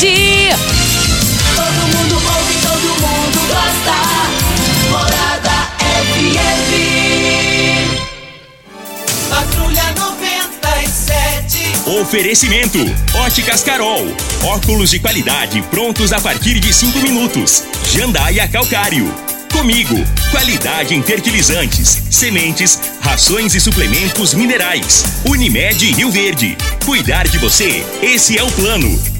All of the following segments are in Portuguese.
Todo mundo ouve, todo mundo gosta. Morada FM. Patrulha 97. Oferecimento: Óticas Carol. Óculos de qualidade prontos a partir de 5 minutos. Jandaia Calcário. Comigo, qualidade em fertilizantes, sementes, rações e suplementos minerais. Unimed Rio Verde. Cuidar de você, esse é o plano.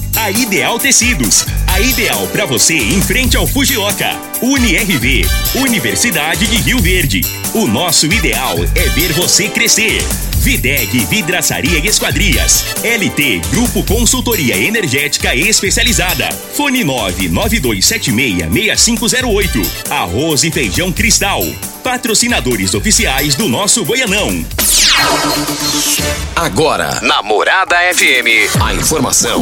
A Ideal Tecidos, a ideal para você em frente ao Fujioka. UniRV, Universidade de Rio Verde. O nosso ideal é ver você crescer. Videg Vidraçaria e Esquadrias. LT Grupo Consultoria Energética Especializada. Fone 992766508. Arroz e Feijão Cristal. Patrocinadores oficiais do nosso Goianão. Agora, Namorada FM, a informação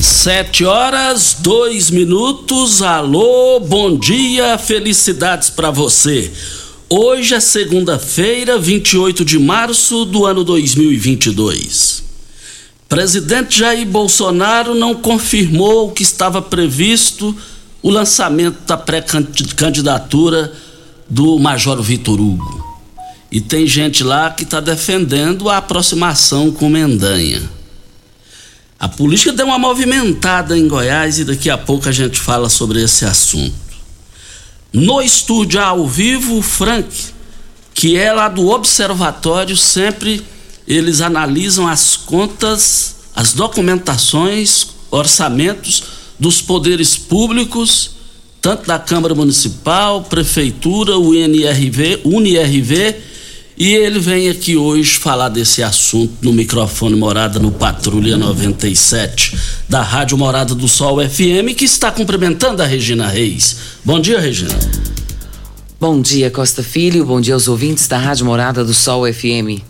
Sete horas, dois minutos. Alô, bom dia, felicidades para você. Hoje é segunda-feira, 28 de março do ano 2022. Presidente Jair Bolsonaro não confirmou que estava previsto o lançamento da pré-candidatura do Major Vitor Hugo. E tem gente lá que está defendendo a aproximação com Mendanha. A política deu uma movimentada em Goiás e daqui a pouco a gente fala sobre esse assunto. No estúdio ao vivo, Frank, que é lá do observatório, sempre eles analisam as contas, as documentações, orçamentos dos poderes públicos, tanto da Câmara Municipal, Prefeitura, UNRV, UNIRV e ele vem aqui hoje falar desse assunto no microfone Morada no Patrulha 97 da Rádio Morada do Sol FM, que está cumprimentando a Regina Reis. Bom dia, Regina. Bom dia, Costa Filho. Bom dia aos ouvintes da Rádio Morada do Sol FM.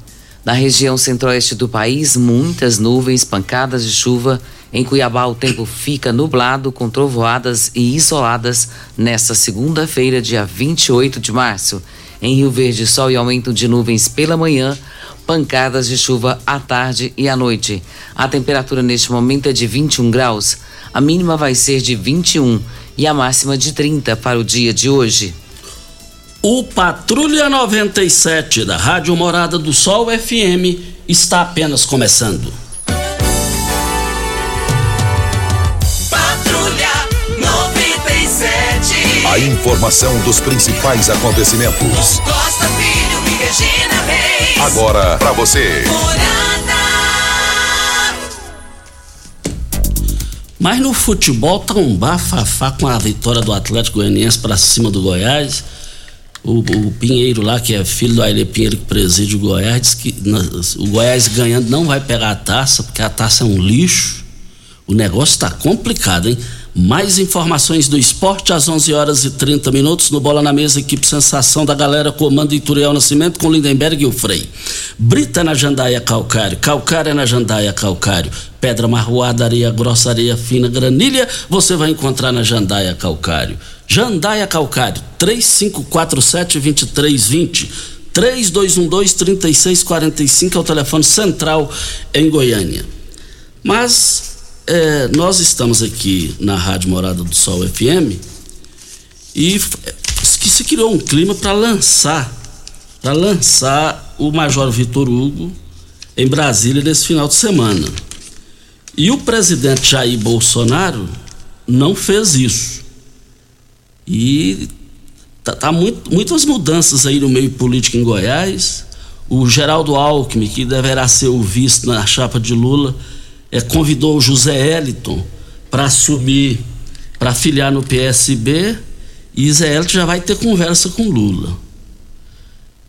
Na região centro-oeste do país, muitas nuvens, pancadas de chuva. Em Cuiabá, o tempo fica nublado, com trovoadas e isoladas nesta segunda-feira, dia 28 de março. Em Rio Verde, sol e aumento de nuvens pela manhã, pancadas de chuva à tarde e à noite. A temperatura neste momento é de 21 graus. A mínima vai ser de 21 e a máxima de 30 para o dia de hoje. O Patrulha 97 da Rádio Morada do Sol FM está apenas começando. A informação dos principais acontecimentos. Costa Filho e Regina Reis. Agora para você. Mas no futebol tá um bafafá com a vitória do Atlético Goianiense para cima do Goiás. O, o Pinheiro lá, que é filho do Aile Pinheiro que preside o Goiás, diz que o Goiás ganhando não vai pegar a taça, porque a taça é um lixo. O negócio está complicado, hein? Mais informações do esporte às 11 horas e 30 minutos no Bola na Mesa, equipe Sensação da galera comando Ituriel Nascimento com Lindenberg e o Frei. Brita na Jandaia Calcário, Calcário é na Jandaia Calcário, Pedra Marroada, Areia Grossa, Areia Fina, Granilha, você vai encontrar na Jandaia Calcário. Jandaia Calcário, 3547-2320. 3212-3645 é o telefone central em Goiânia. Mas é, nós estamos aqui na Rádio Morada do Sol FM e se criou um clima para lançar, para lançar o Major Vitor Hugo em Brasília nesse final de semana. E o presidente Jair Bolsonaro não fez isso. E tá, tá muito- muitas mudanças aí no meio político em Goiás. O Geraldo Alckmin, que deverá ser o vice na chapa de Lula, é, convidou o José Eliton para assumir, para filiar no PSB E Zé Hélio já vai ter conversa com Lula.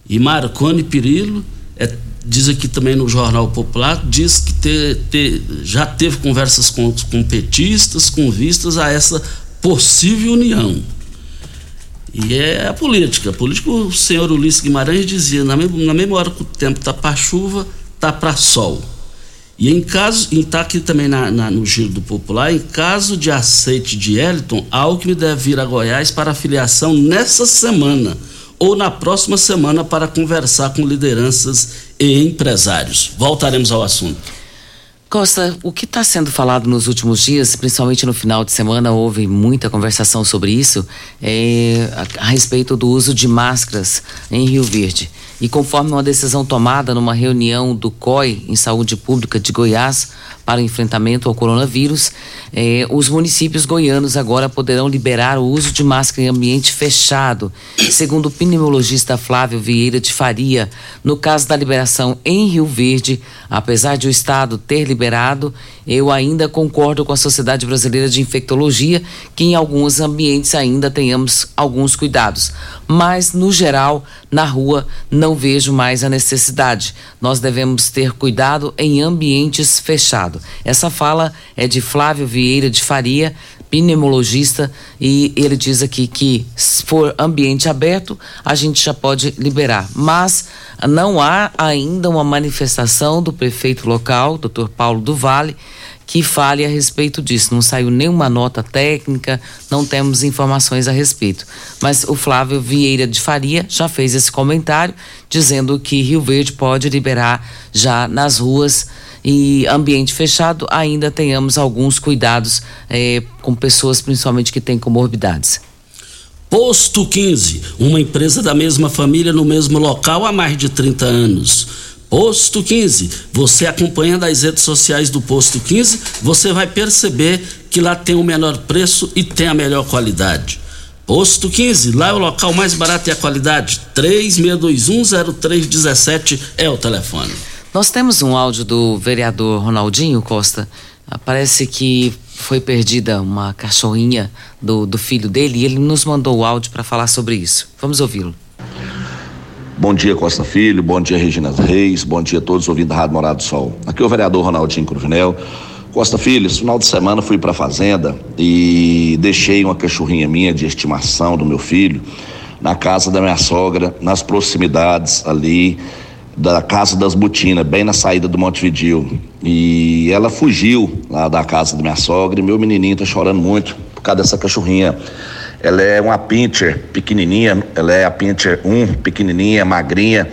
E Marconi Perillo, é, diz aqui também no Jornal Popular, diz que já teve conversas com, com petistas com vistas a essa possível união. E é a política. A política, o senhor Ulisses Guimarães dizia, na, na mesma hora que o tempo está para chuva, está para sol. E em caso, está aqui também na, na, no giro do popular, em caso de aceite de Eliton, Alckmin deve vir a Goiás para filiação nessa semana ou na próxima semana para conversar com lideranças e empresários. Voltaremos ao assunto. Costa, o que está sendo falado nos últimos dias, principalmente no final de semana, houve muita conversação sobre isso, é, a, a respeito do uso de máscaras em Rio Verde. E conforme uma decisão tomada numa reunião do COI em Saúde Pública de Goiás para o enfrentamento ao coronavírus, eh, os municípios goianos agora poderão liberar o uso de máscara em ambiente fechado. Segundo o pneumologista Flávio Vieira de Faria, no caso da liberação em Rio Verde, apesar de o Estado ter liberado, eu ainda concordo com a Sociedade Brasileira de Infectologia que em alguns ambientes ainda tenhamos alguns cuidados. Mas, no geral, na rua, não vejo mais a necessidade. Nós devemos ter cuidado em ambientes fechados. Essa fala é de Flávio Vieira de Faria, pneumologista, e ele diz aqui que se for ambiente aberto, a gente já pode liberar. Mas não há ainda uma manifestação do prefeito local, doutor Paulo do Vale, que fale a respeito disso. Não saiu nenhuma nota técnica, não temos informações a respeito. Mas o Flávio Vieira de Faria já fez esse comentário, dizendo que Rio Verde pode liberar já nas ruas e ambiente fechado ainda tenhamos alguns cuidados eh, com pessoas principalmente que têm comorbidades. Posto 15, uma empresa da mesma família no mesmo local há mais de 30 anos. Posto 15, você acompanhando as redes sociais do Posto 15, você vai perceber que lá tem o menor preço e tem a melhor qualidade. Posto 15, lá é o local mais barato e a qualidade. 36210317 é o telefone. Nós temos um áudio do vereador Ronaldinho Costa. Ah, parece que foi perdida uma cachorrinha do, do filho dele e ele nos mandou o áudio para falar sobre isso. Vamos ouvi-lo. Bom dia, Costa Filho. Bom dia, Regina Reis. Bom dia a todos ouvindo a Rádio Morado do Sol. Aqui é o vereador Ronaldinho Cruvinel. Costa Filho, esse final de semana fui para a fazenda e deixei uma cachorrinha minha de estimação do meu filho na casa da minha sogra, nas proximidades ali da Casa das Butinas, bem na saída do Montevidil. E ela fugiu lá da casa da minha sogra e meu menininho tá chorando muito por causa dessa cachorrinha. Ela é uma pincher pequenininha, ela é a pincher 1, pequenininha, magrinha,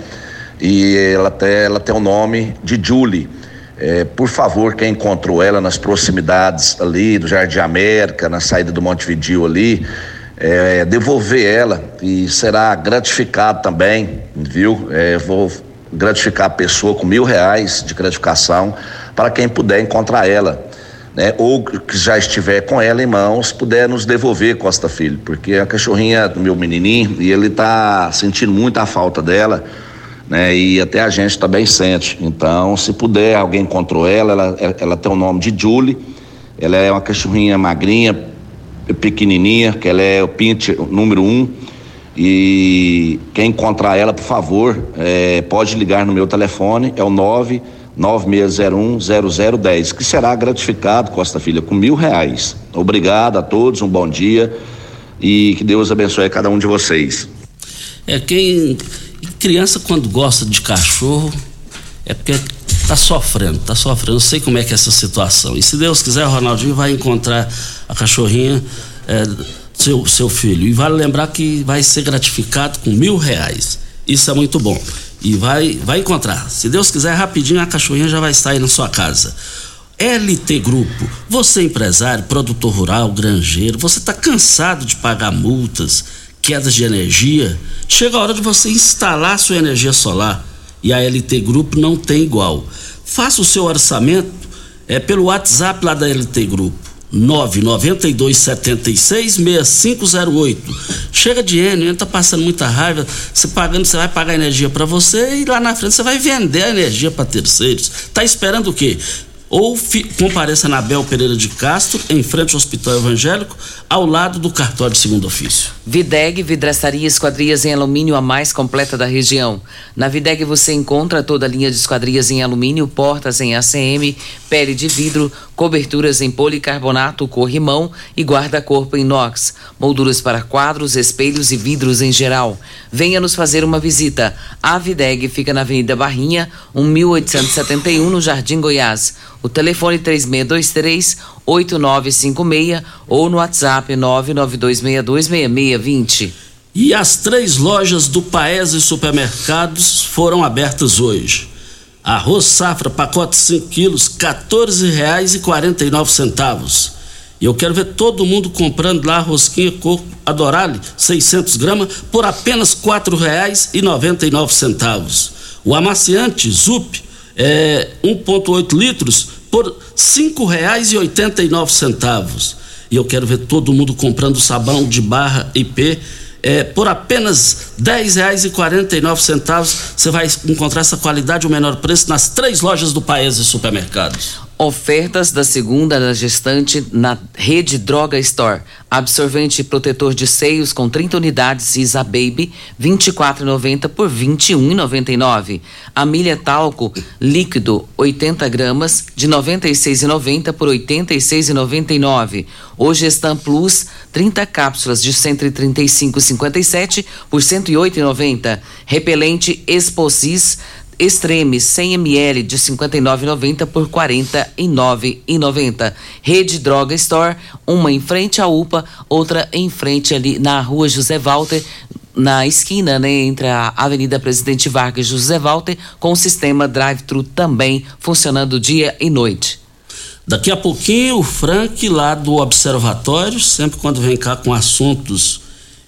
e ela tem, ela tem o nome de Julie. É, por favor, quem encontrou ela nas proximidades ali do Jardim América, na saída do Montevidil ali, é, devolver ela e será gratificado também, viu? É, vou gratificar a pessoa com mil reais de gratificação para quem puder encontrar ela. Né? Ou que já estiver com ela em mãos, puder nos devolver, Costa Filho, porque a cachorrinha do meu menininho e ele está sentindo muita falta dela, né? E até a gente também sente. Então, se puder, alguém encontrou ela, ela, ela tem o nome de Julie, ela é uma cachorrinha magrinha, pequenininha, que ela é o pinte número um, e quem encontrar ela, por favor, é, pode ligar no meu telefone, é o 996010010, que será gratificado, Costa Filha, com mil reais. Obrigado a todos, um bom dia e que Deus abençoe a cada um de vocês. É quem. Criança, quando gosta de cachorro, é porque tá sofrendo, tá sofrendo. Eu sei como é que é essa situação. E se Deus quiser, o Ronaldinho vai encontrar a cachorrinha. É, seu, seu filho. E vale lembrar que vai ser gratificado com mil reais. Isso é muito bom. E vai, vai encontrar. Se Deus quiser, rapidinho a cachorrinha já vai estar aí na sua casa. LT Grupo, você empresário, produtor rural, granjeiro, você está cansado de pagar multas, quedas de energia? Chega a hora de você instalar sua energia solar. E a LT Grupo não tem igual. Faça o seu orçamento é pelo WhatsApp lá da LT Grupo 992766508. Chega de N, tá passando muita raiva, você pagando, você vai pagar energia para você e lá na frente você vai vender a energia para terceiros. Tá esperando o quê? ou fi, compareça na Bel Pereira de Castro, em frente ao Hospital Evangélico, ao lado do cartório de segundo ofício. Videg, vidraçaria esquadrias em alumínio a mais completa da região. Na Videg você encontra toda a linha de esquadrias em alumínio, portas em ACM, pele de vidro, coberturas em policarbonato, corrimão e guarda-corpo inox, molduras para quadros, espelhos e vidros em geral. Venha nos fazer uma visita. A Videg fica na Avenida Barrinha, 1871, no Jardim Goiás. O telefone 3623 8956 ou no WhatsApp 992626620. E as três lojas do Paese Supermercados foram abertas hoje. Arroz safra, pacote 5 quilos, R$ 14,49. E eu quero ver todo mundo comprando lá rosquinha coco Adorale, 600 gramas, por apenas R$ 4,99. O amaciante Zup, é, 1,8 litros, por R$ 5,89. E eu quero ver todo mundo comprando sabão de barra IP é, por apenas R$ 10,49 você vai encontrar essa qualidade, o menor preço nas três lojas do país e supermercados. Ofertas da segunda da gestante na rede Droga Store. Absorvente protetor de seios com 30 unidades Isa Baby, 24,90 por 21,99. Amilha talco líquido, 80 gramas, de 96,90 por 86,99. O Gestan Plus, 30 cápsulas de 135,57 por 108,90. Repelente Exposis Extreme 100 ml de 59,90 por 49,90. Rede Droga Store, uma em frente à UPA, outra em frente ali na Rua José Walter, na esquina, né, entre a Avenida Presidente Vargas e José Walter, com o sistema drive-thru também funcionando dia e noite. Daqui a pouquinho, o Frank, lá do Observatório, sempre quando vem cá com assuntos,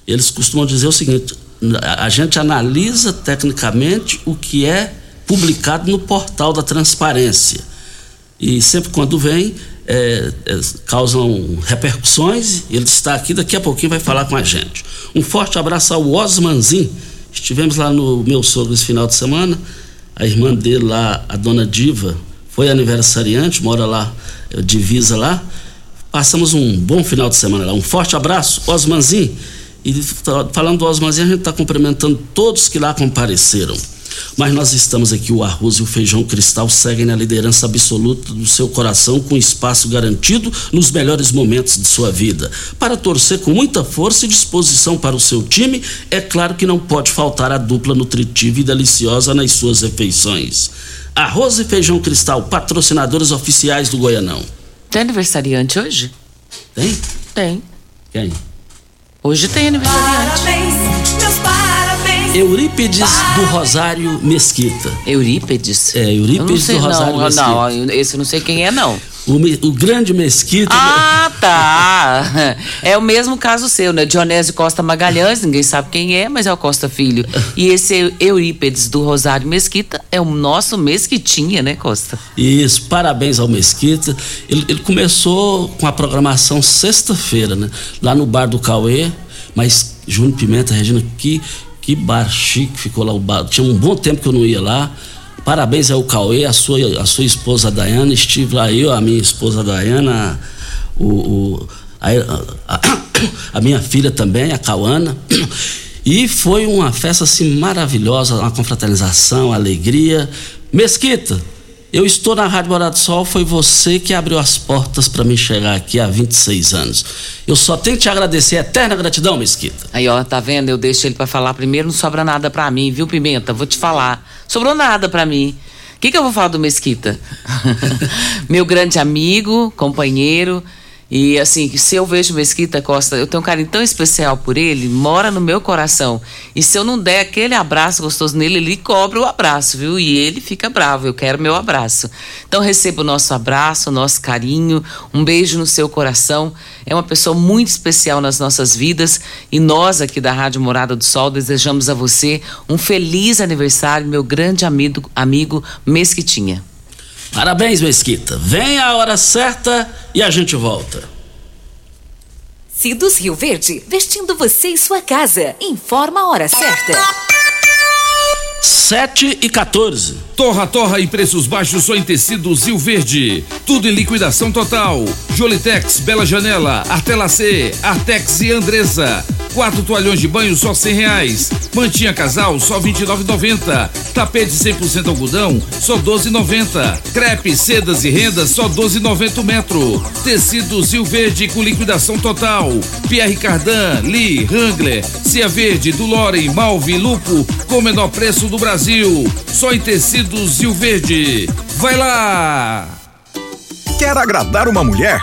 eles costumam dizer o seguinte: a gente analisa tecnicamente o que é publicado no portal da transparência. E sempre quando vem, é, é, causam repercussões. Ele está aqui, daqui a pouquinho vai falar com a gente. Um forte abraço ao Osmanzin. Estivemos lá no meu sogro esse final de semana. A irmã dele lá, a dona Diva, foi aniversariante, mora lá, é, divisa lá. Passamos um bom final de semana lá. Um forte abraço, Osmanzin. E falando do Osmanzin, a gente está cumprimentando todos que lá compareceram. Mas nós estamos aqui, o arroz e o feijão cristal seguem na liderança absoluta do seu coração, com espaço garantido nos melhores momentos de sua vida. Para torcer com muita força e disposição para o seu time, é claro que não pode faltar a dupla nutritiva e deliciosa nas suas refeições. Arroz e feijão cristal, patrocinadores oficiais do Goianão. Tem aniversariante hoje? Tem? Tem. Quem? Hoje tem aniversariante. Parabéns, meus parabéns. Eurípedes do Rosário Mesquita. Eurípedes? É, Eurípedes do Rosário não, Mesquita. não, esse eu não sei quem é, não. O, o grande Mesquita. Ah, tá. É o mesmo caso seu, né? Dionésio Costa Magalhães, ninguém sabe quem é, mas é o Costa Filho. E esse Eurípedes do Rosário Mesquita é o nosso Mesquitinha, né, Costa? Isso, parabéns ao Mesquita. Ele, ele começou com a programação sexta-feira, né? Lá no bar do Cauê, mas Júnior Pimenta, Regina, que, que bar chique ficou lá o bar. Tinha um bom tempo que eu não ia lá. Parabéns ao Cauê, a sua, a sua esposa Dayana. Estive lá eu, a minha esposa Dayana, o, o- a, a- a minha filha também, a Cauana. E foi uma festa assim maravilhosa, uma confraternização, alegria. Mesquita, eu estou na Rádio Morado do Sol, foi você que abriu as portas para mim chegar aqui há 26 anos. Eu só tenho que te agradecer, eterna gratidão, Mesquita. Aí, ó, tá vendo? Eu deixo ele pra falar primeiro, não sobra nada pra mim, viu, Pimenta? Vou te falar. Sobrou nada pra mim. O que, que eu vou falar do Mesquita? Meu grande amigo, companheiro. E assim, se eu vejo Mesquita Costa, eu tenho um carinho tão especial por ele, mora no meu coração. E se eu não der aquele abraço gostoso nele, ele cobra o abraço, viu? E ele fica bravo, eu quero meu abraço. Então receba o nosso abraço, o nosso carinho, um beijo no seu coração. É uma pessoa muito especial nas nossas vidas e nós aqui da Rádio Morada do Sol desejamos a você um feliz aniversário, meu grande amigo, amigo Mesquitinha. Parabéns, Mesquita. Vem a hora certa e a gente volta. Cidos Rio Verde, vestindo você e sua casa. Informa a hora certa. 7 e 14. Torra, torra e preços baixos só em tecidos Rio Verde. Tudo em liquidação total. Jolitex, Bela Janela, Artelacê, Artex e Andresa. Quatro toalhões de banho só cem reais. Mantinha casal só vinte e nove noventa. Tapete 100% algodão só doze noventa. Crepe, sedas e rendas só doze noventa metro. Tecidos Rio Verde com liquidação total. Pierre Cardan, Lee, Wrangler, Cia Verde, Dulore, Malve, Lupo com menor preço do Brasil. Só em tecidos Rio Verde. Vai lá! Quer agradar uma mulher?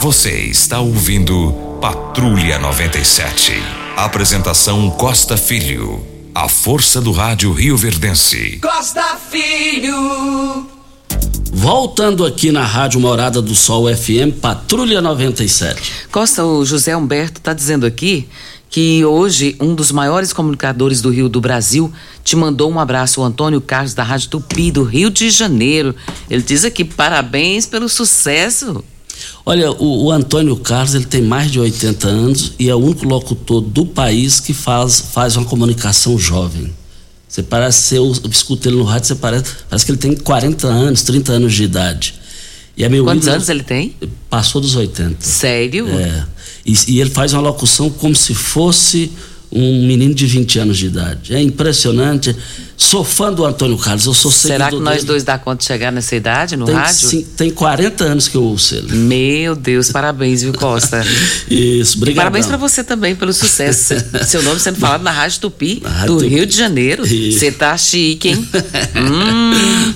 Você está ouvindo Patrulha 97. Apresentação Costa Filho. A força do rádio Rio Verdense. Costa Filho. Voltando aqui na Rádio Morada do Sol FM, Patrulha 97. Costa, o José Humberto está dizendo aqui que hoje um dos maiores comunicadores do Rio do Brasil te mandou um abraço, o Antônio Carlos da Rádio Tupi do Rio de Janeiro. Ele diz aqui parabéns pelo sucesso. Olha, o, o, Antônio Carlos ele tem mais de 80 anos e é o único locutor do país que faz, faz uma comunicação jovem. Você parece ser, eu escuto ele no rádio, você parece, parece que ele tem 40 anos, 30 anos de idade. E é meu Quantos anos ele tem? Passou dos 80. Sério? É. E, e, ele faz uma locução como se fosse um menino de 20 anos de idade. É impressionante. Sou fã do Antônio Carlos, eu sou Será que nós dele. dois dá conta de chegar nessa idade no tem, rádio? Sim, tem 40 anos que eu ouço ele. Meu Deus, parabéns, viu, Costa? Isso, obrigado. Parabéns para você também pelo sucesso. Seu nome sendo falado na Rádio Tupi, Rádio do Tupi. Rio de Janeiro. Você tá chique, hein? hum.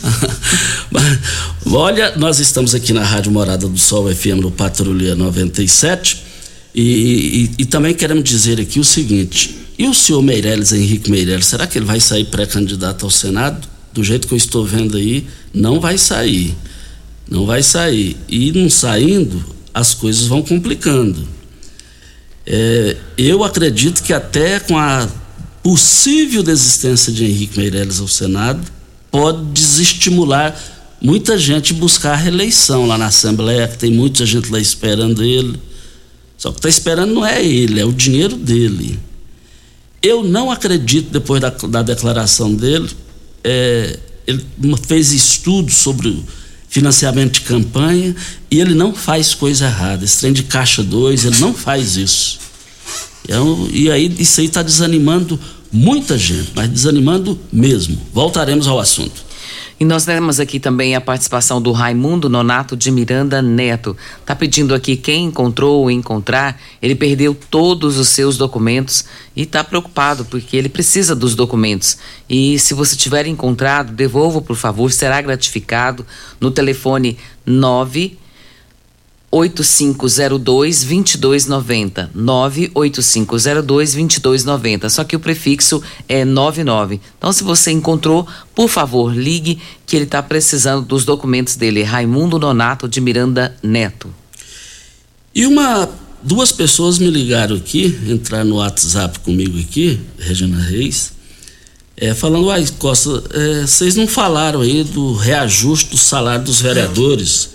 Olha, nós estamos aqui na Rádio Morada do Sol FM no Patrulha 97 e, e, e também queremos dizer aqui o seguinte e o senhor Meirelles, Henrique Meirelles, será que ele vai sair pré-candidato ao Senado? Do jeito que eu estou vendo aí, não vai sair. Não vai sair. E não saindo, as coisas vão complicando. É, eu acredito que até com a possível desistência de Henrique Meirelles ao Senado, pode desestimular muita gente buscar a reeleição lá na Assembleia, que tem muita gente lá esperando ele. Só que está esperando não é ele, é o dinheiro dele. Eu não acredito, depois da, da declaração dele, é, ele fez estudos sobre financiamento de campanha e ele não faz coisa errada. Esse trem de caixa 2, ele não faz isso. Então, e aí isso aí está desanimando muita gente, mas desanimando mesmo. Voltaremos ao assunto. E nós temos aqui também a participação do Raimundo Nonato de Miranda Neto. Tá pedindo aqui quem encontrou ou encontrar, ele perdeu todos os seus documentos e está preocupado porque ele precisa dos documentos. E se você tiver encontrado, devolva, por favor, será gratificado no telefone 9 8502 2290 98502 2290 só que o prefixo é 99 então se você encontrou por favor ligue que ele está precisando dos documentos dele. Raimundo Nonato de Miranda Neto. E uma duas pessoas me ligaram aqui entraram no WhatsApp comigo aqui Regina Reis é, falando, uai, Costa, é, vocês não falaram aí do reajuste do salário dos vereadores.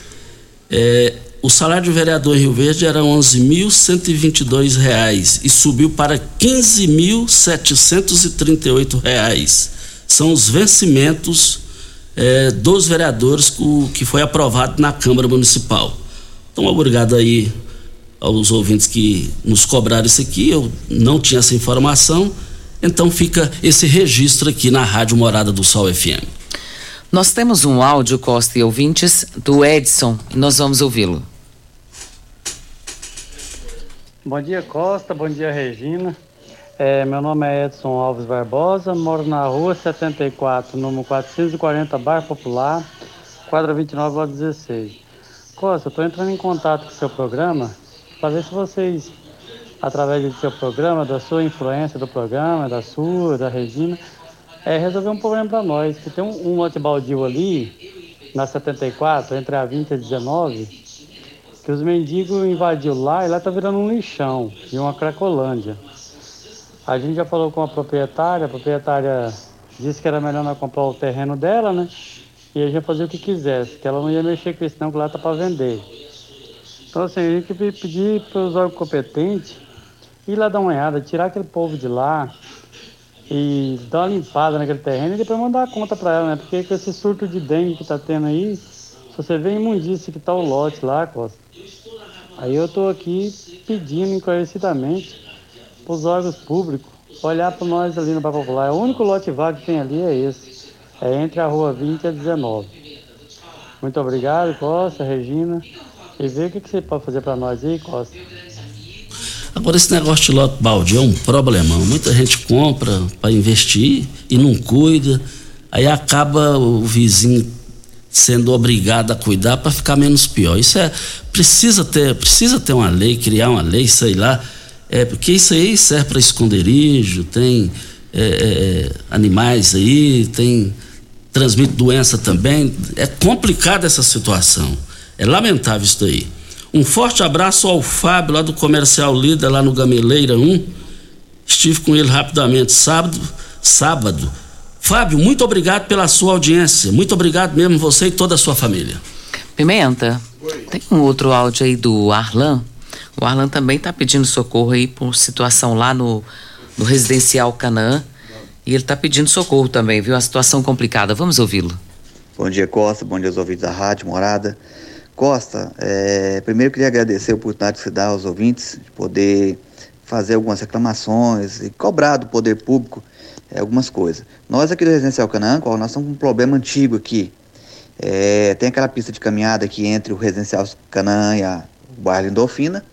É, o salário de vereador Rio Verde era R$ 11.122 e subiu para R$ 15.738. São os vencimentos é, dos vereadores o, que foi aprovado na Câmara Municipal. Então, obrigado aí aos ouvintes que nos cobraram isso aqui. Eu não tinha essa informação. Então fica esse registro aqui na Rádio Morada do Sol FM. Nós temos um áudio, Costa e ouvintes, do Edson, nós vamos ouvi-lo. Bom dia, Costa. Bom dia, Regina. É, meu nome é Edson Alves Barbosa, moro na rua 74, número 440, Bar Popular, quadra 29, lote 16. Costa, estou entrando em contato com o seu programa para ver se vocês, através do seu programa, da sua influência do programa, da sua, da Regina, é, resolver um problema para nós. Que tem um, um lote baldio ali, na 74, entre a 20 e a 19, que os mendigos invadiu lá e lá tá virando um lixão e uma cracolândia. A gente já falou com a proprietária, a proprietária disse que era melhor nós comprar o terreno dela, né? E a gente fazer o que quisesse, que ela não ia mexer com isso não, que lá tá para vender. Então assim, a gente pedir para os órgãos competentes ir lá dar uma olhada, tirar aquele povo de lá e dar uma limpada naquele terreno e depois mandar a conta para ela, né? Porque com esse surto de dengue que tá tendo aí, se você vê a imundícia que tá o lote lá, Costa, Aí eu estou aqui pedindo encarecidamente para os órgãos públicos olhar para nós ali no Bar Popular. O único lote vago que tem ali é esse. É entre a rua 20 e a 19. Muito obrigado, Costa, Regina. E vê o que, que você pode fazer para nós aí, Costa. Agora, esse negócio de lote balde é um problemão. Muita gente compra para investir e não cuida. Aí acaba o vizinho sendo obrigado a cuidar para ficar menos pior. Isso é precisa ter precisa ter uma lei, criar uma lei, sei lá, é porque isso aí serve para esconderijo, tem é, é, é, animais aí, tem transmite doença também. É complicada essa situação. É lamentável isso daí. Um forte abraço ao Fábio lá do Comercial Líder lá no Gameleira 1. Estive com ele rapidamente sábado, sábado Fábio, muito obrigado pela sua audiência. Muito obrigado mesmo, você e toda a sua família. Pimenta, Oi. tem um outro áudio aí do Arlan. O Arlan também está pedindo socorro aí por situação lá no, no residencial Canaã. E ele está pedindo socorro também, viu? Uma situação complicada. Vamos ouvi-lo. Bom dia, Costa. Bom dia aos ouvintes da Rádio Morada. Costa, é, primeiro eu queria agradecer a oportunidade que você dá aos ouvintes de poder fazer algumas reclamações e cobrar do poder público é, algumas coisas. Nós aqui do Residencial Canaã, nós estamos com um problema antigo aqui. É, tem aquela pista de caminhada aqui entre o Residencial Canaã e a, o bairro Lindolfina.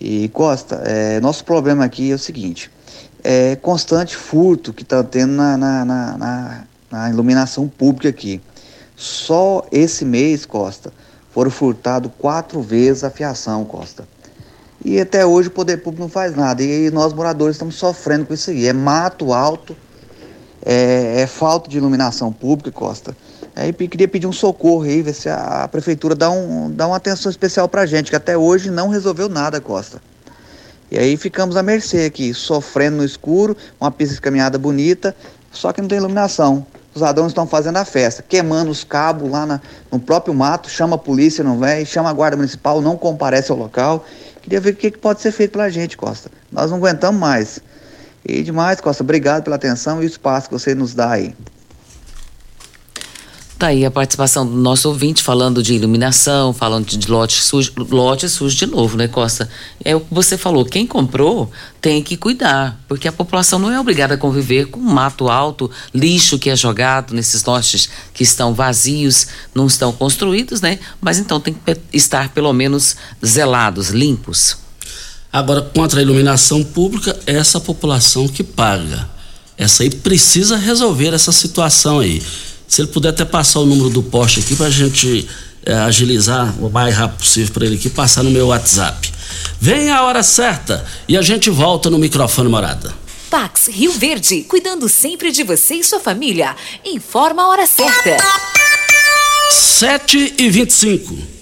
E Costa, é, nosso problema aqui é o seguinte, é constante furto que está tendo na, na, na, na, iluminação pública aqui. Só esse mês, Costa, foram furtados quatro vezes a fiação, Costa. E até hoje o poder público não faz nada. E nós moradores estamos sofrendo com isso aí. É mato alto, é, é falta de iluminação pública, Costa. Aí queria pedir um socorro aí, ver se a, a prefeitura dá, um, dá uma atenção especial pra gente, que até hoje não resolveu nada, Costa. E aí ficamos à mercê aqui, sofrendo no escuro, uma pista de caminhada bonita, só que não tem iluminação. os ladrões estão fazendo a festa, queimando os cabos lá na, no próprio mato, chama a polícia, não vem, chama a guarda municipal, não comparece ao local. Queria ver o que, que pode ser feito pela gente, Costa. Nós não aguentamos mais. E demais, Costa, obrigado pela atenção e o espaço que você nos dá aí. Tá aí a participação do nosso ouvinte falando de iluminação, falando de lote sujo, lote sujo de novo, né, Costa? É o que você falou, quem comprou tem que cuidar, porque a população não é obrigada a conviver com mato alto, lixo que é jogado nesses lotes que estão vazios, não estão construídos, né? Mas então tem que estar pelo menos zelados, limpos. Agora, contra a iluminação pública, é essa população que paga. Essa aí precisa resolver essa situação aí. Se ele puder até passar o número do poste aqui para a gente é, agilizar o mais rápido possível para ele aqui, passar no meu WhatsApp. Vem a hora certa e a gente volta no microfone morada. Pax Rio Verde, cuidando sempre de você e sua família. Informa a hora certa. 7 e 25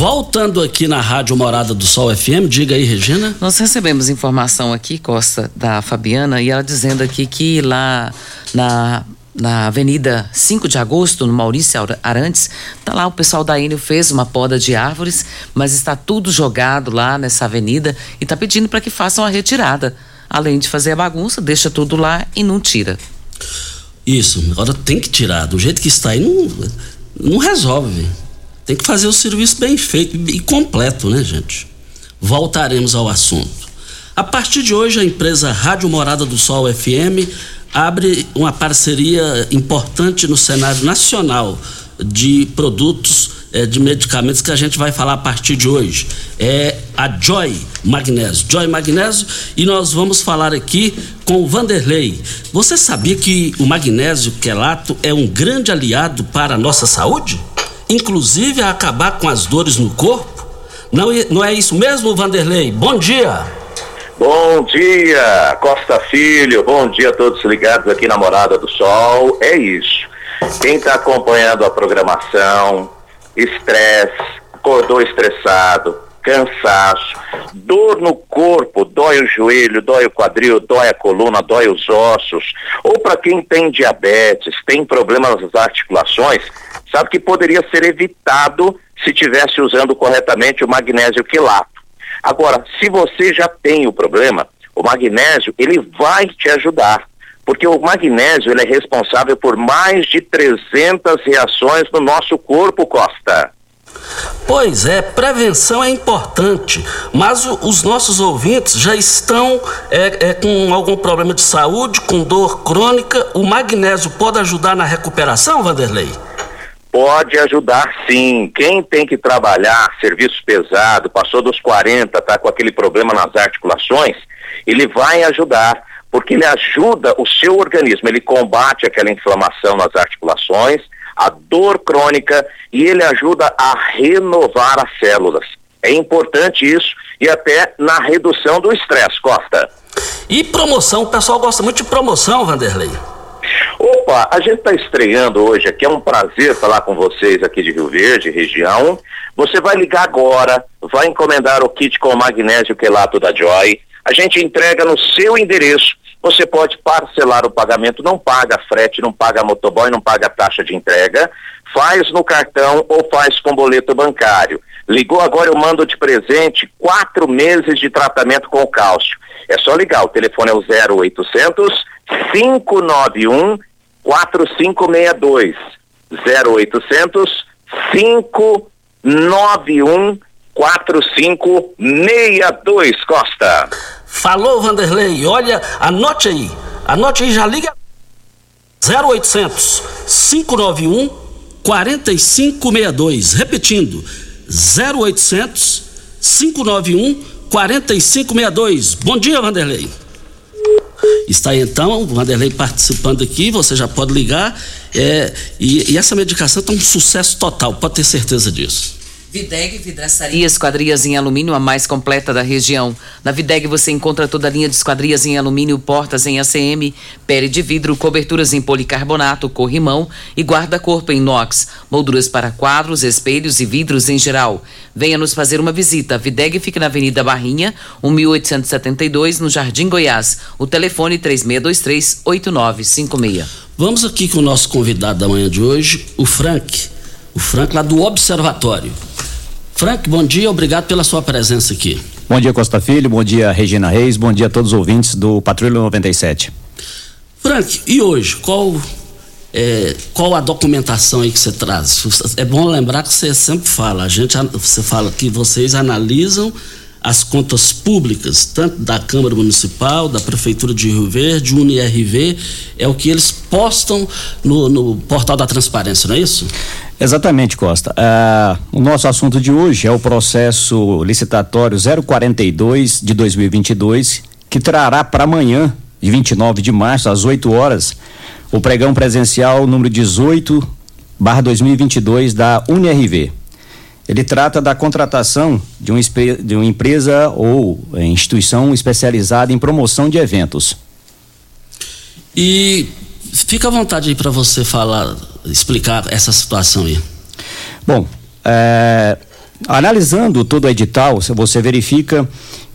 Voltando aqui na Rádio Morada do Sol FM, diga aí, Regina. Nós recebemos informação aqui, Costa, da Fabiana, e ela dizendo aqui que lá na na Avenida 5 de Agosto, no Maurício Arantes, tá lá o pessoal da Enio fez uma poda de árvores, mas está tudo jogado lá nessa avenida e está pedindo para que façam a retirada. Além de fazer a bagunça, deixa tudo lá e não tira. Isso, agora tem que tirar. Do jeito que está aí, não, não resolve. Tem que fazer o serviço bem feito e completo, né, gente? Voltaremos ao assunto. A partir de hoje, a empresa Rádio Morada do Sol FM abre uma parceria importante no cenário nacional de produtos eh, de medicamentos que a gente vai falar a partir de hoje. É a Joy Magnésio. Joy Magnésio e nós vamos falar aqui com o Vanderlei. Você sabia que o magnésio quelato é um grande aliado para a nossa saúde? Inclusive a acabar com as dores no corpo? Não, não é isso mesmo, Vanderlei? Bom dia! Bom dia, Costa Filho. Bom dia a todos ligados aqui na Morada do Sol. É isso. Quem está acompanhando a programação, estresse, acordou estressado, cansaço, dor no corpo, dói o joelho, dói o quadril, dói a coluna, dói os ossos, ou para quem tem diabetes, tem problemas nas articulações, sabe que poderia ser evitado se tivesse usando corretamente o magnésio quilato. Agora, se você já tem o problema, o magnésio ele vai te ajudar, porque o magnésio ele é responsável por mais de 300 reações no nosso corpo, Costa. Pois é, prevenção é importante, mas o, os nossos ouvintes já estão é, é, com algum problema de saúde, com dor crônica. O magnésio pode ajudar na recuperação, Vanderlei? Pode ajudar sim. Quem tem que trabalhar serviço pesado, passou dos 40, tá com aquele problema nas articulações, ele vai ajudar, porque ele ajuda o seu organismo, ele combate aquela inflamação nas articulações, a dor crônica e ele ajuda a renovar as células. É importante isso e até na redução do estresse, Costa. E promoção, o pessoal gosta muito de promoção, Vanderlei. Opa, a gente está estreando hoje aqui, é um prazer falar com vocês aqui de Rio Verde, região. Você vai ligar agora, vai encomendar o kit com magnésio quelato da Joy. A gente entrega no seu endereço. Você pode parcelar o pagamento, não paga frete, não paga motoboy, não paga taxa de entrega. Faz no cartão ou faz com boleto bancário. Ligou agora, eu mando de presente quatro meses de tratamento com cálcio. É só ligar, o telefone é o 0800 591 4562 0800 591 4562 Costa. Falou Vanderlei, olha, anote aí. Anote aí, já liga 0800 591 4562. Repetindo, 0800 591 4562. Bom dia, Vanderlei. Está então Vanderlei participando aqui, você já pode ligar. É, e, e essa medicação está um sucesso total, pode ter certeza disso. Videg Vidraçaria Esquadrias em Alumínio, a mais completa da região. Na Videg você encontra toda a linha de esquadrias em alumínio, portas em ACM, pele de vidro, coberturas em policarbonato, corrimão e guarda-corpo em inox, molduras para quadros, espelhos e vidros em geral. Venha nos fazer uma visita. A Videg fica na Avenida Barrinha, 1872, no Jardim Goiás. O telefone 3623-8956. Vamos aqui com o nosso convidado da manhã de hoje, o Frank. O Frank lá do Observatório. Frank, bom dia, obrigado pela sua presença aqui. Bom dia, Costa Filho, bom dia, Regina Reis, bom dia a todos os ouvintes do Patrulha 97. Frank, e hoje, qual é, qual a documentação aí que você traz? É bom lembrar que você sempre fala, a gente, você fala que vocês analisam as contas públicas, tanto da Câmara Municipal, da Prefeitura de Rio Verde, UniRV, é o que eles postam no, no portal da transparência, não é isso? Exatamente, Costa. Uh, o nosso assunto de hoje é o processo licitatório 042 de 2022, que trará para amanhã, de 29 de março, às 8 horas, o pregão presencial número 18 barra 2022 da UniRV. Ele trata da contratação de, um, de uma empresa ou eh, instituição especializada em promoção de eventos. E fica à vontade aí para você falar, explicar essa situação aí. Bom, é, analisando todo o edital, você verifica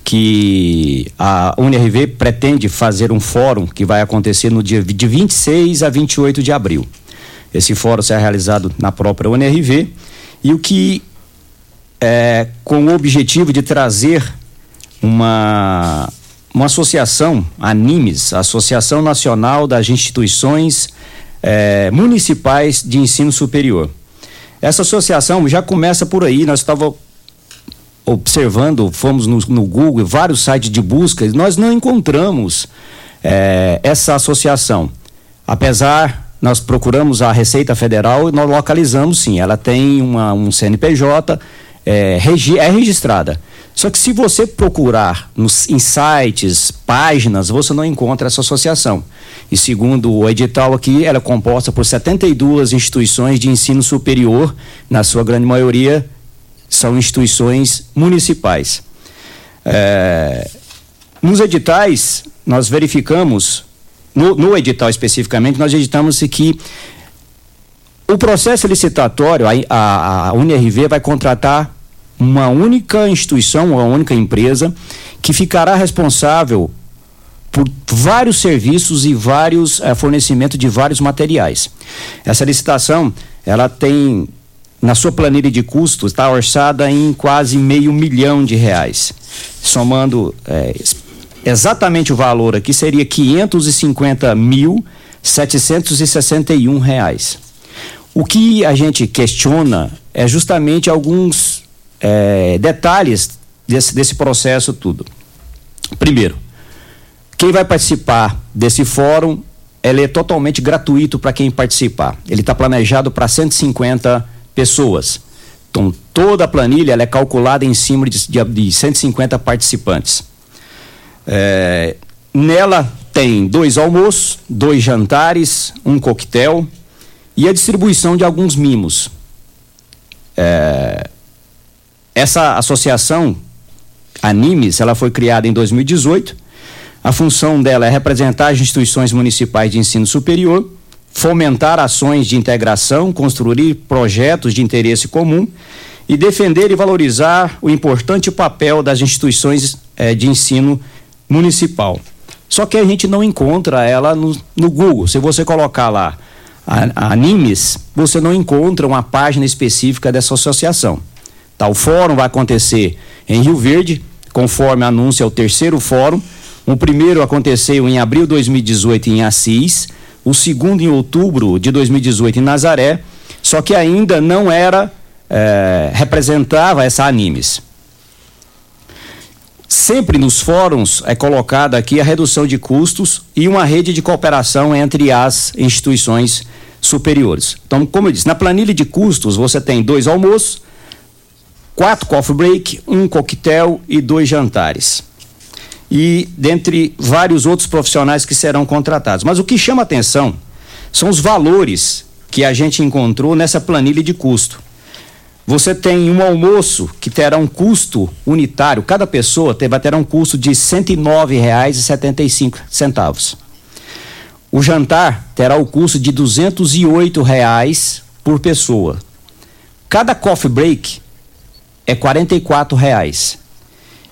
que a UNRV pretende fazer um fórum que vai acontecer no dia de 26 a 28 de abril. Esse fórum será realizado na própria UNRV e o que é com o objetivo de trazer uma uma associação, ANIMES, Associação Nacional das Instituições é, municipais de ensino superior. Essa associação já começa por aí, nós estávamos observando, fomos no, no Google, vários sites de busca, nós não encontramos é, essa associação. Apesar, nós procuramos a Receita Federal e nós localizamos sim, ela tem uma, um CNPJ, é, é registrada. Só que se você procurar nos, em sites, páginas, você não encontra essa associação. E segundo o edital aqui, ela é composta por 72 instituições de ensino superior, na sua grande maioria são instituições municipais. É, nos editais, nós verificamos, no, no edital especificamente, nós editamos que o processo licitatório, a, a, a UNRV vai contratar uma única instituição, uma única empresa, que ficará responsável por vários serviços e vários eh, fornecimentos de vários materiais. Essa licitação, ela tem na sua planilha de custos está orçada em quase meio milhão de reais. Somando eh, exatamente o valor aqui seria 550 mil 761 reais. O que a gente questiona é justamente alguns é, detalhes desse, desse processo tudo. Primeiro, quem vai participar desse fórum, ele é totalmente gratuito para quem participar. Ele está planejado para 150 pessoas. Então, toda a planilha é calculada em cima de, de, de 150 participantes. É, nela tem dois almoços, dois jantares, um coquetel e a distribuição de alguns mimos. É, essa associação, Animes, ela foi criada em 2018. A função dela é representar as instituições municipais de ensino superior, fomentar ações de integração, construir projetos de interesse comum e defender e valorizar o importante papel das instituições eh, de ensino municipal. Só que a gente não encontra ela no, no Google. Se você colocar lá a, a Animes, você não encontra uma página específica dessa associação. Tá, o fórum vai acontecer em Rio Verde, conforme anúncio é o terceiro fórum. O primeiro aconteceu em abril de 2018 em Assis, o segundo em outubro de 2018 em Nazaré, só que ainda não era é, representava essa animes. Sempre nos fóruns é colocada aqui a redução de custos e uma rede de cooperação entre as instituições superiores. Então, como eu disse, na planilha de custos você tem dois almoços, quatro coffee break, um coquetel e dois jantares. E dentre vários outros profissionais que serão contratados. Mas o que chama atenção são os valores que a gente encontrou nessa planilha de custo. Você tem um almoço que terá um custo unitário, cada pessoa vai ter um custo de R$ 109,75. O jantar terá o custo de 208 reais por pessoa. Cada coffee break é 44 reais.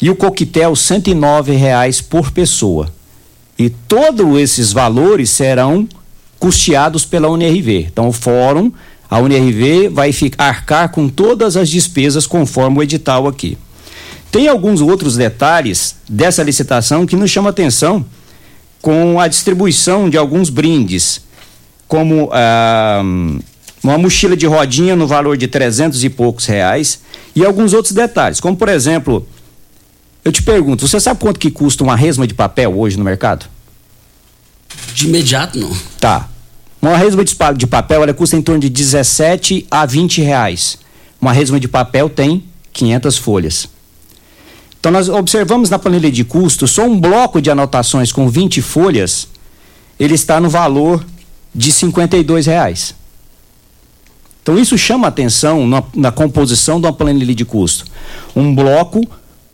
E o coquetel 109 reais por pessoa. E todos esses valores serão custeados pela UNRV. Então, o fórum, a UNRV vai ficar, arcar com todas as despesas conforme o edital aqui. Tem alguns outros detalhes dessa licitação que nos chamam atenção com a distribuição de alguns brindes, como ah, uma mochila de rodinha no valor de trezentos e poucos reais e alguns outros detalhes, como por exemplo, eu te pergunto, você sabe quanto que custa uma resma de papel hoje no mercado? De imediato não. Tá. Uma resma de papel ela custa em torno de 17 a 20 reais. Uma resma de papel tem 500 folhas. Então nós observamos na planilha de custo só um bloco de anotações com 20 folhas, ele está no valor de 52 reais. Então isso chama atenção na, na composição de uma planilha de custo. Um bloco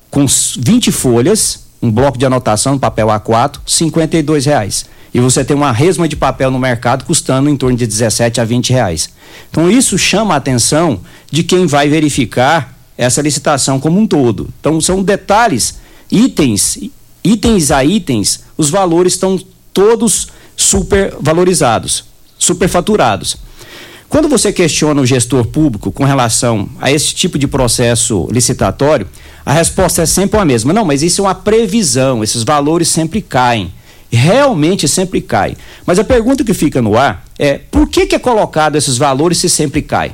com 20 folhas, um bloco de anotação no papel A4, 52 reais. E você tem uma resma de papel no mercado custando em torno de 17 a 20 reais. Então isso chama a atenção de quem vai verificar essa licitação como um todo. Então são detalhes, itens, itens a itens, os valores estão todos super valorizados, superfaturados. Quando você questiona o gestor público com relação a esse tipo de processo licitatório, a resposta é sempre a mesma. Não, mas isso é uma previsão, esses valores sempre caem. realmente sempre cai. Mas a pergunta que fica no ar é: por que, que é colocado esses valores se sempre cai?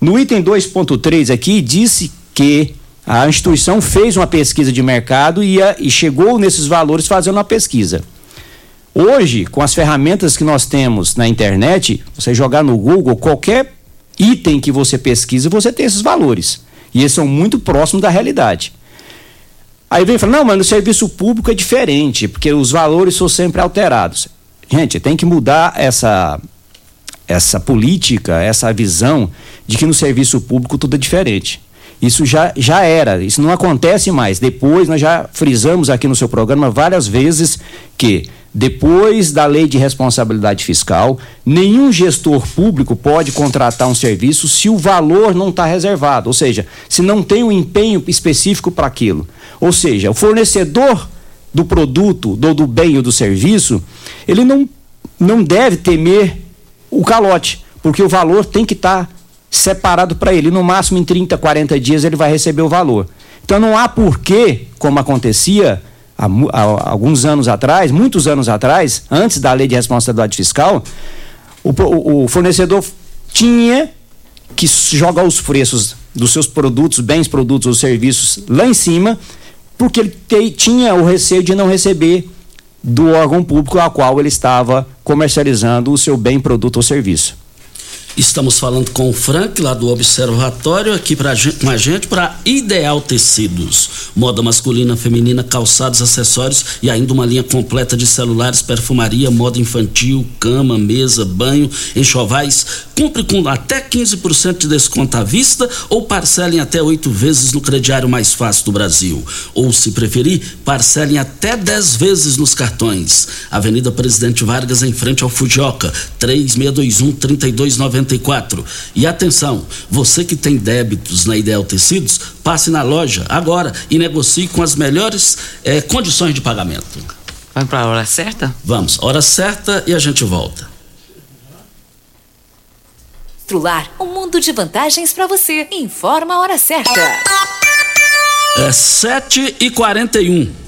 No item 2.3 aqui, disse que a instituição fez uma pesquisa de mercado e, a, e chegou nesses valores fazendo uma pesquisa. Hoje, com as ferramentas que nós temos na internet, você jogar no Google qualquer item que você pesquisa, você tem esses valores. E eles são muito próximos da realidade. Aí vem e fala, não, mas no serviço público é diferente, porque os valores são sempre alterados. Gente, tem que mudar essa, essa política, essa visão de que no serviço público tudo é diferente. Isso já, já era, isso não acontece mais. Depois, nós já frisamos aqui no seu programa várias vezes que, depois da lei de responsabilidade fiscal, nenhum gestor público pode contratar um serviço se o valor não está reservado, ou seja, se não tem um empenho específico para aquilo. Ou seja, o fornecedor do produto, do, do bem ou do serviço, ele não, não deve temer o calote, porque o valor tem que estar tá separado para ele. No máximo em 30, 40 dias ele vai receber o valor. Então não há porquê, como acontecia há, há, alguns anos atrás, muitos anos atrás, antes da lei de responsabilidade fiscal, o, o, fornecedor tinha que jogar os preços dos seus produtos, bens, produtos ou serviços lá em cima porque ele te, tinha o receio de não receber do órgão público a qual ele estava comercializando o seu bem, produto ou serviço. Estamos falando com o Frank, lá do Observatório, aqui pra, com a gente para Ideal Tecidos. Moda masculina, feminina, calçados, acessórios e ainda uma linha completa de celulares, perfumaria, moda infantil, cama, mesa, banho, enxovais. Compre com até 15% de desconto à vista ou parcelem até oito vezes no crediário mais fácil do Brasil. Ou, se preferir, parcelem até 10 vezes nos cartões. Avenida Presidente Vargas, em frente ao Fujioka, 3621 3290 e atenção, você que tem débitos na Ideal Tecidos, passe na loja agora e negocie com as melhores eh, condições de pagamento. Vamos para a hora certa? Vamos, hora certa e a gente volta. Trular, um mundo de vantagens para você. Informa a hora certa. É 7 e 41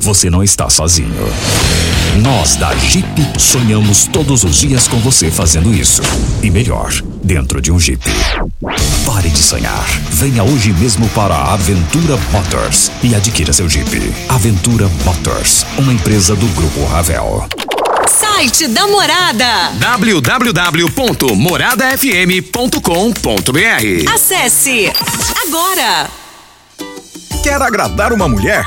você não está sozinho. Nós da Jeep sonhamos todos os dias com você fazendo isso. E melhor, dentro de um Jeep. Pare de sonhar. Venha hoje mesmo para a Aventura Motors e adquira seu Jeep. Aventura Motors, uma empresa do Grupo Ravel. Site da Morada www.moradafm.com.br Acesse agora. Quer agradar uma mulher?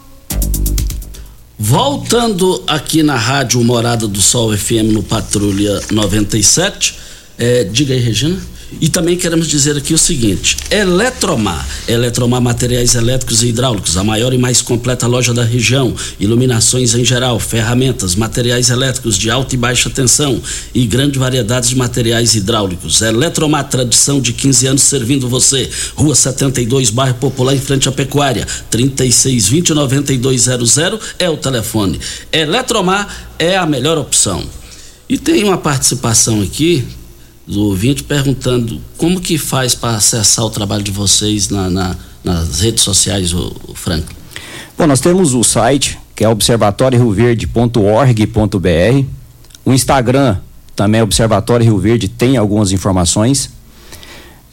Voltando aqui na Rádio Morada do Sol FM no Patrulha 97. É, diga aí, Regina. E também queremos dizer aqui o seguinte: Eletromar, Eletromar Materiais Elétricos e Hidráulicos, a maior e mais completa loja da região, iluminações em geral, ferramentas, materiais elétricos de alta e baixa tensão e grande variedade de materiais hidráulicos. Eletromar, tradição de 15 anos servindo você. Rua 72, bairro Popular, em frente à Pecuária. 3620 9200 é o telefone. Eletromar é a melhor opção. E tem uma participação aqui do ouvinte perguntando como que faz para acessar o trabalho de vocês na, na, nas redes sociais, o, o Frank. Bom, nós temos o site que é observatóriorioverde.org.br, o Instagram também é Observatório Rio Verde, tem algumas informações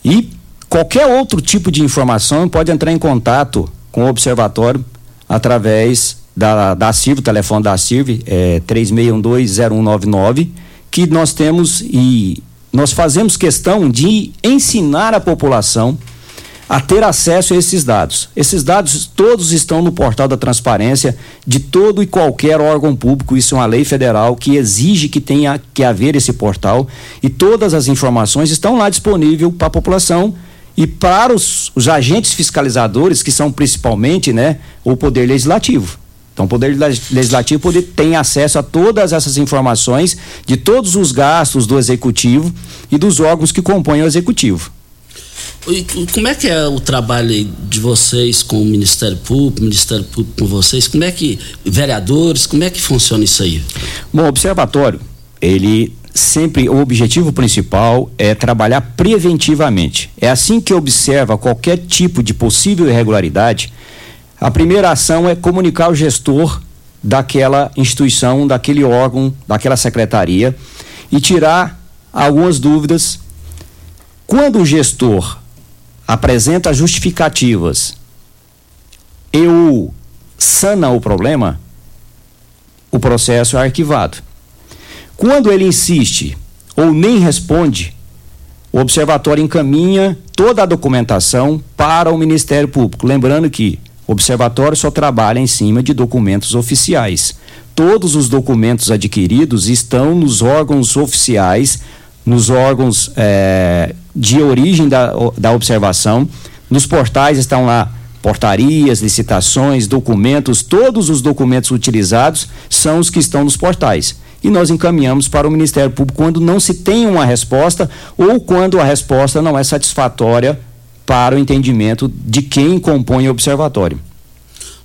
e qualquer outro tipo de informação pode entrar em contato com o Observatório através da, da CIRV, o telefone da CIRV é 36120199, que nós temos e nós fazemos questão de ensinar a população a ter acesso a esses dados. Esses dados todos estão no portal da transparência de todo e qualquer órgão público. Isso é uma lei federal que exige que tenha que haver esse portal e todas as informações estão lá disponível para a população e para os, os agentes fiscalizadores que são principalmente, né, o poder legislativo. Então, o Poder Legislativo poder, tem acesso a todas essas informações de todos os gastos do Executivo e dos órgãos que compõem o Executivo. E como é que é o trabalho de vocês com o Ministério Público, Ministério Público com vocês? Como é que, vereadores, como é que funciona isso aí? Bom, o observatório, ele sempre, o objetivo principal é trabalhar preventivamente. É assim que observa qualquer tipo de possível irregularidade, a primeira ação é comunicar o gestor daquela instituição, daquele órgão, daquela secretaria e tirar algumas dúvidas. Quando o gestor apresenta justificativas e o sana o problema, o processo é arquivado. Quando ele insiste ou nem responde, o observatório encaminha toda a documentação para o Ministério Público. Lembrando que o observatório só trabalha em cima de documentos oficiais. Todos os documentos adquiridos estão nos órgãos oficiais, nos órgãos é, de origem da, da observação. Nos portais estão lá portarias, licitações, documentos, todos os documentos utilizados são os que estão nos portais. E nós encaminhamos para o Ministério Público quando não se tem uma resposta ou quando a resposta não é satisfatória para o entendimento de quem compõe o observatório.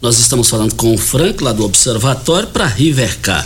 Nós estamos falando com o Frank lá do Observatório para Rivercar.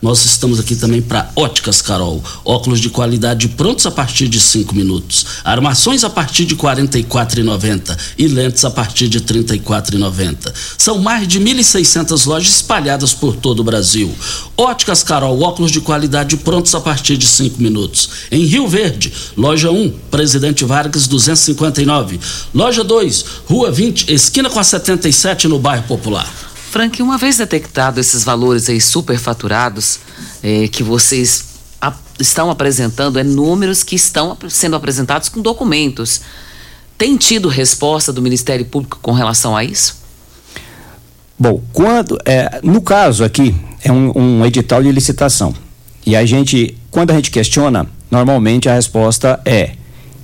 Nós estamos aqui também para Óticas Carol. Óculos de qualidade prontos a partir de 5 minutos. Armações a partir de R$ 44,90 e lentes a partir de R$ 34,90. São mais de 1.600 lojas espalhadas por todo o Brasil. Óticas Carol, óculos de qualidade prontos a partir de 5 minutos. Em Rio Verde, loja 1, Presidente Vargas 259. Loja 2, Rua 20, esquina com a 77 no bairro Popular. Frank, uma vez detectado esses valores aí superfaturados é, que vocês a, estão apresentando, é números que estão sendo apresentados com documentos. Tem tido resposta do Ministério Público com relação a isso? Bom, quando é, no caso aqui é um, um edital de licitação e a gente, quando a gente questiona, normalmente a resposta é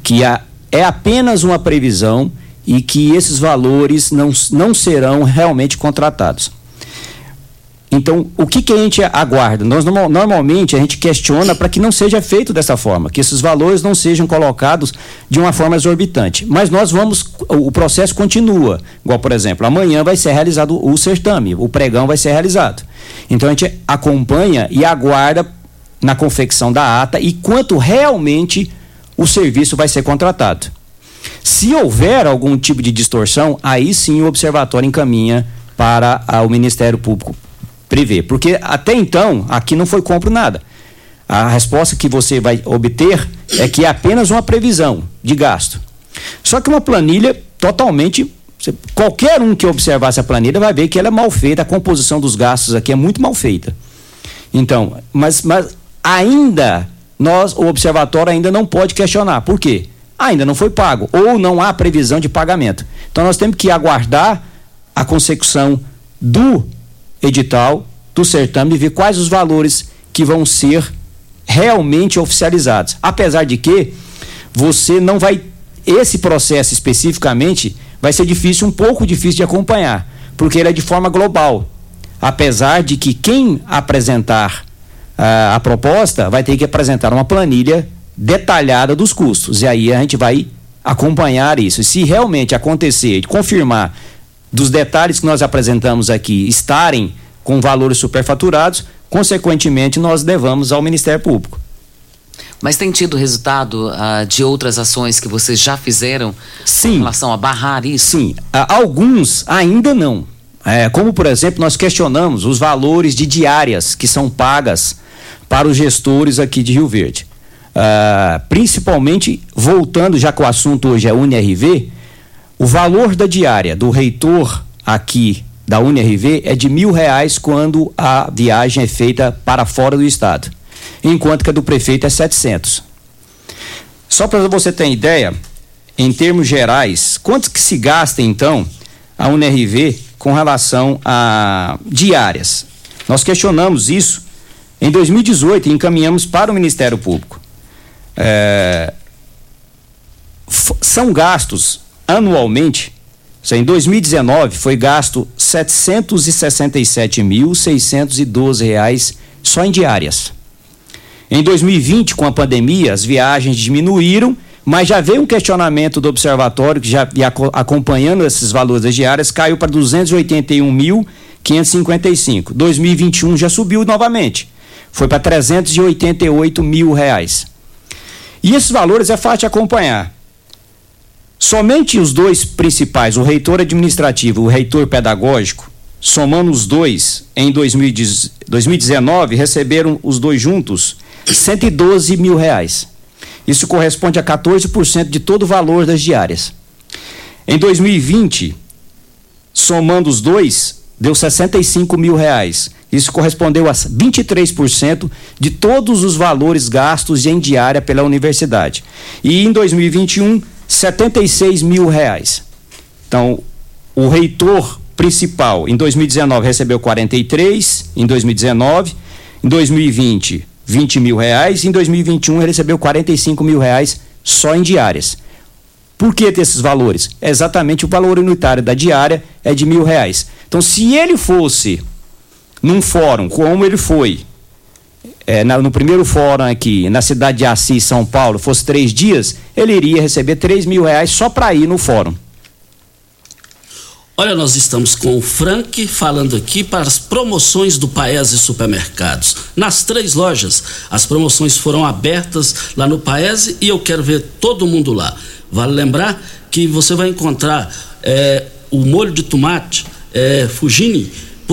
que a, é apenas uma previsão e que esses valores não, não serão realmente contratados. Então, o que, que a gente aguarda? Nós normalmente a gente questiona para que não seja feito dessa forma, que esses valores não sejam colocados de uma forma exorbitante. Mas nós vamos, o processo continua. Igual, por exemplo, amanhã vai ser realizado o certame, o pregão vai ser realizado. Então a gente acompanha e aguarda na confecção da ata e quanto realmente o serviço vai ser contratado. Se houver algum tipo de distorção, aí sim o observatório encaminha para o Ministério Público prever. Porque até então, aqui não foi compro nada. A resposta que você vai obter é que é apenas uma previsão de gasto. Só que uma planilha totalmente. Qualquer um que observar essa planilha vai ver que ela é mal feita, a composição dos gastos aqui é muito mal feita. Então, mas, mas ainda nós, o observatório ainda não pode questionar. Por quê? Ainda não foi pago, ou não há previsão de pagamento. Então nós temos que aguardar a consecução do edital do certame e ver quais os valores que vão ser realmente oficializados. Apesar de que você não vai esse processo especificamente vai ser difícil, um pouco difícil de acompanhar, porque ele é de forma global. Apesar de que quem apresentar uh, a proposta vai ter que apresentar uma planilha detalhada dos custos. E aí a gente vai acompanhar isso. E se realmente acontecer, confirmar dos detalhes que nós apresentamos aqui estarem com valores superfaturados, consequentemente nós devamos ao Ministério Público. Mas tem tido resultado uh, de outras ações que vocês já fizeram Sim. em relação a barrar isso? Sim, alguns ainda não. É, como, por exemplo, nós questionamos os valores de diárias que são pagas para os gestores aqui de Rio Verde. Uh, principalmente, voltando, já que o assunto hoje é UNRV, o valor da diária do reitor aqui da UNRV é de mil reais quando a viagem é feita para fora do estado, enquanto que a do prefeito é 700. Só para você ter ideia, em termos gerais, quanto que se gasta então a UNRV com relação a diárias? Nós questionamos isso em 2018 e encaminhamos para o Ministério Público. É, são gastos anualmente, em 2019 foi gasto 767.612 reais só em diárias. Em 2020, com a pandemia, as viagens diminuíram, mas já veio um questionamento do observatório que já acompanhando esses valores das diárias, caiu para 281.555. 2021 já subiu novamente, foi para 388 mil reais. E esses valores é fácil de acompanhar. Somente os dois principais, o reitor administrativo e o reitor pedagógico, somando os dois em 2019, receberam os dois juntos 112 mil reais. Isso corresponde a 14% de todo o valor das diárias. Em 2020, somando os dois, deu 65 mil reais. Isso correspondeu a 23% de todos os valores gastos em diária pela universidade. E em 2021, 76 mil reais. Então, o reitor principal em 2019 recebeu 43, em 2019, em 2020 20 mil reais, em 2021 ele recebeu 45 mil reais só em diárias. Por que ter esses valores? Exatamente o valor unitário da diária é de mil reais. Então, se ele fosse num fórum, como ele foi, é, na, no primeiro fórum aqui, na cidade de Assis, São Paulo, fosse três dias, ele iria receber três mil reais só para ir no fórum. Olha, nós estamos com o Frank falando aqui para as promoções do Paese Supermercados. Nas três lojas, as promoções foram abertas lá no Paese e eu quero ver todo mundo lá. Vale lembrar que você vai encontrar é, o molho de tomate é, Fugini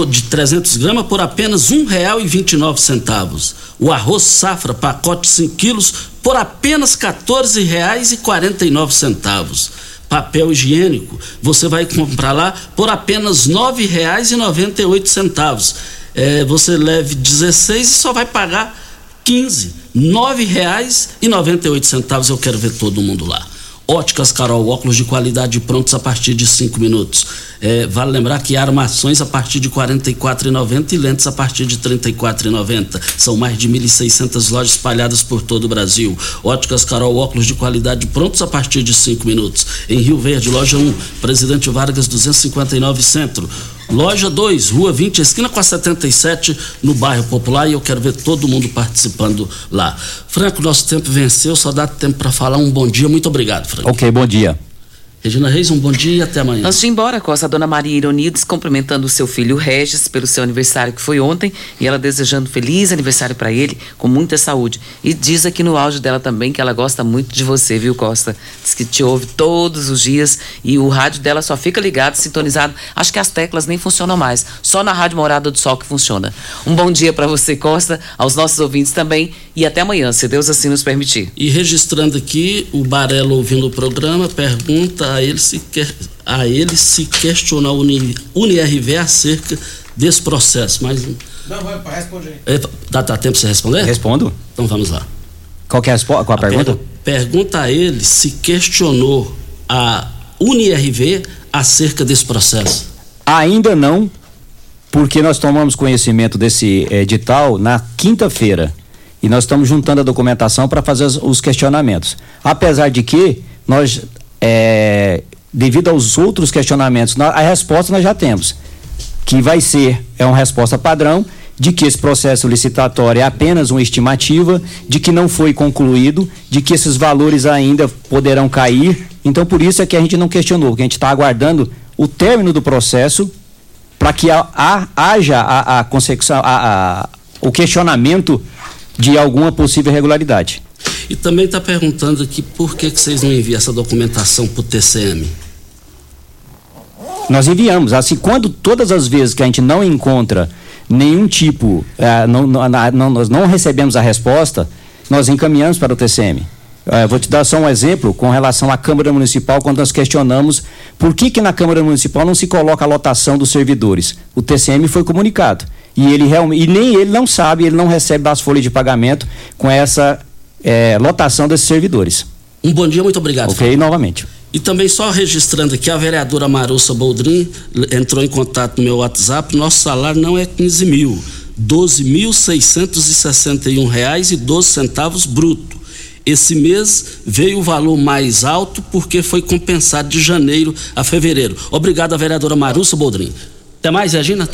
de 300 gramas por apenas R$ 1,29. O arroz safra, pacote 5 quilos, por apenas R$ 14,49. Papel higiênico, você vai comprar lá por apenas R$ 9,98. É, você leve 16 e só vai pagar 15. R$ 9,98. Eu quero ver todo mundo lá. Óticas Carol, óculos de qualidade prontos a partir de 5 minutos. É, vale lembrar que armações a partir de R$ 44,90 e lentes a partir de R$ 34,90. São mais de 1.600 lojas espalhadas por todo o Brasil. Óticas Carol, óculos de qualidade prontos a partir de 5 minutos. Em Rio Verde, loja 1, Presidente Vargas 259 Centro. Loja 2, Rua 20, esquina com a 77, no bairro Popular, e eu quero ver todo mundo participando lá. Franco, nosso tempo venceu, só dá tempo para falar um bom dia. Muito obrigado, Franco. Ok, bom dia. Regina Reis, um bom dia até amanhã. Antes de ir embora, Costa, a dona Maria Ironides cumprimentando o seu filho Regis pelo seu aniversário que foi ontem e ela desejando feliz aniversário para ele, com muita saúde. E diz aqui no áudio dela também que ela gosta muito de você, viu, Costa? Diz que te ouve todos os dias e o rádio dela só fica ligado, sintonizado. Acho que as teclas nem funcionam mais, só na Rádio Morada do Sol que funciona. Um bom dia para você, Costa, aos nossos ouvintes também e até amanhã, se Deus assim nos permitir. E registrando aqui, o Barelo ouvindo o programa pergunta a ele se, quer, a ele se questiona a Uni, UniRV acerca desse processo. Mas, Não, vai, responde aí. é, dá, dá tempo para você responder? Respondo. Então vamos lá. Qual que é a, qual a pergunta? Per- pergunta a ele se questionou a UniRV acerca desse processo. Ainda não, porque nós tomamos conhecimento desse eh, edital na quinta-feira e nós estamos juntando a documentação para fazer os, os questionamentos. Apesar de que nós, eh, devido aos outros questionamentos, nó- a resposta nós já temos, que vai ser é uma resposta padrão de que esse processo licitatório é apenas uma estimativa, de que não foi concluído, de que esses valores ainda poderão cair. Então, por isso é que a gente não questionou, porque a gente está aguardando o término do processo para que haja a, a a- a- o questionamento de alguma possível irregularidade. E também está perguntando aqui por que, que vocês não enviam essa documentação para o TCM. Nós enviamos. Assim, quando todas as vezes que a gente não encontra nenhum tipo, eh, não, não- não- nós não recebemos a resposta, nós encaminhamos para o TCM. Eh, vou te dar só um exemplo com relação à Câmara Municipal, quando nós questionamos por que, que na Câmara Municipal não se coloca a lotação dos servidores. O TCM foi comunicado. E ele realmente, e nem ele não sabe, ele não recebe das folhas de pagamento com essa eh, lotação desses servidores. Um bom dia, muito obrigado. Ok, novamente. E também só registrando aqui, a vereadora Marussa Boldrin entrou em contato no meu WhatsApp, nosso salário não é 15 mil, 12.661 reais e 12 centavos bruto. Esse mês veio o valor mais alto porque foi compensado de janeiro a fevereiro. Obrigado, a vereadora Marussa Boldrin. Até mais, Regina.